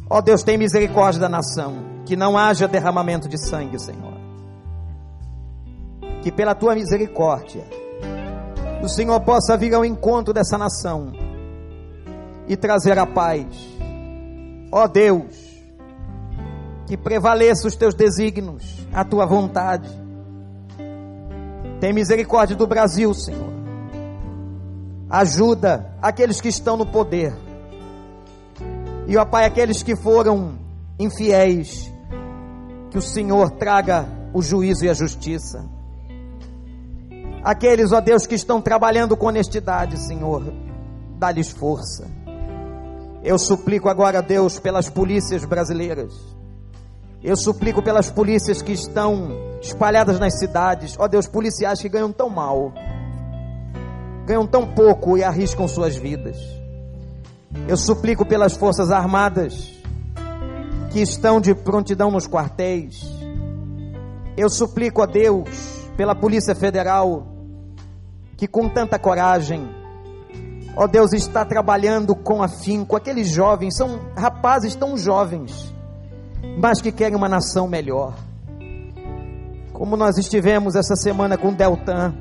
Ó oh Deus, tem misericórdia da nação, que não haja derramamento de sangue, Senhor. Que pela tua misericórdia, o Senhor possa vir ao encontro dessa nação e trazer a paz. Ó oh Deus, que prevaleça os teus desígnios, a tua vontade. Tem misericórdia do Brasil, Senhor. Ajuda aqueles que estão no poder. E, ó Pai, aqueles que foram infiéis, que o Senhor traga o juízo e a justiça. Aqueles, ó Deus, que estão trabalhando com honestidade, Senhor, dá-lhes força. Eu suplico agora, Deus, pelas polícias brasileiras. Eu suplico pelas polícias que estão espalhadas nas cidades. Ó Deus, policiais que ganham tão mal, ganham tão pouco e arriscam suas vidas. Eu suplico pelas forças armadas que estão de prontidão nos quartéis. Eu suplico a Deus pela Polícia Federal que com tanta coragem, Ó Deus, está trabalhando com afinco. Aqueles jovens são rapazes tão jovens, mas que querem uma nação melhor. Como nós estivemos essa semana com Deltan.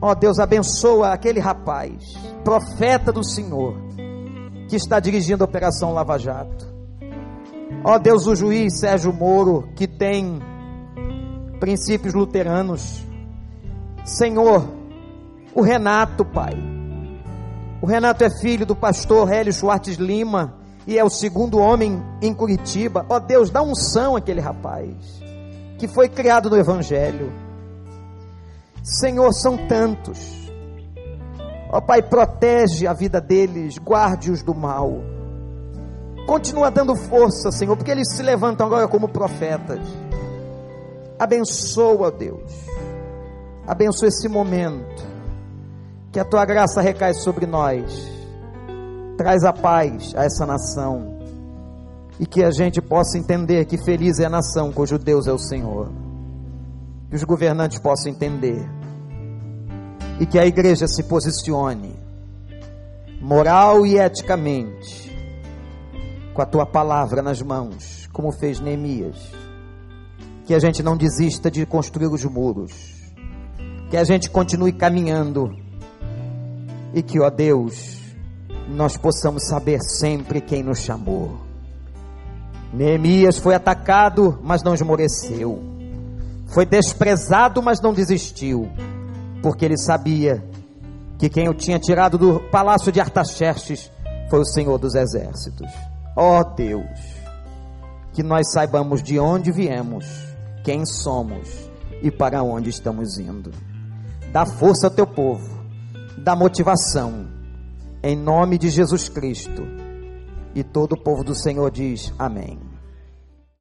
Ó Deus, abençoa aquele rapaz, profeta do Senhor, que está dirigindo a Operação Lava Jato. Ó Deus, o juiz Sérgio Moro, que tem princípios luteranos. Senhor, o Renato, Pai. O Renato é filho do pastor Hélio Schwartz Lima e é o segundo homem em Curitiba. Ó Deus, dá unção àquele rapaz que foi criado no Evangelho. Senhor, são tantos. Ó Pai, protege a vida deles, guarde-os do mal. Continua dando força, Senhor, porque eles se levantam agora como profetas. Abençoa, Deus. Abençoa esse momento. Que a tua graça recai sobre nós. Traz a paz a essa nação. E que a gente possa entender que feliz é a nação cujo Deus é o Senhor. Que os governantes possam entender. E que a igreja se posicione moral e eticamente com a tua palavra nas mãos, como fez Neemias que a gente não desista de construir os muros, que a gente continue caminhando e que, ó Deus, nós possamos saber sempre quem nos chamou. Neemias foi atacado, mas não esmoreceu. Foi desprezado, mas não desistiu, porque ele sabia que quem o tinha tirado do palácio de Artaxerxes foi o Senhor dos exércitos. Ó Deus, que nós saibamos de onde viemos quem somos e para onde estamos indo. Dá força ao teu povo, dá motivação, em nome de Jesus Cristo. E todo o povo do Senhor diz: Amém.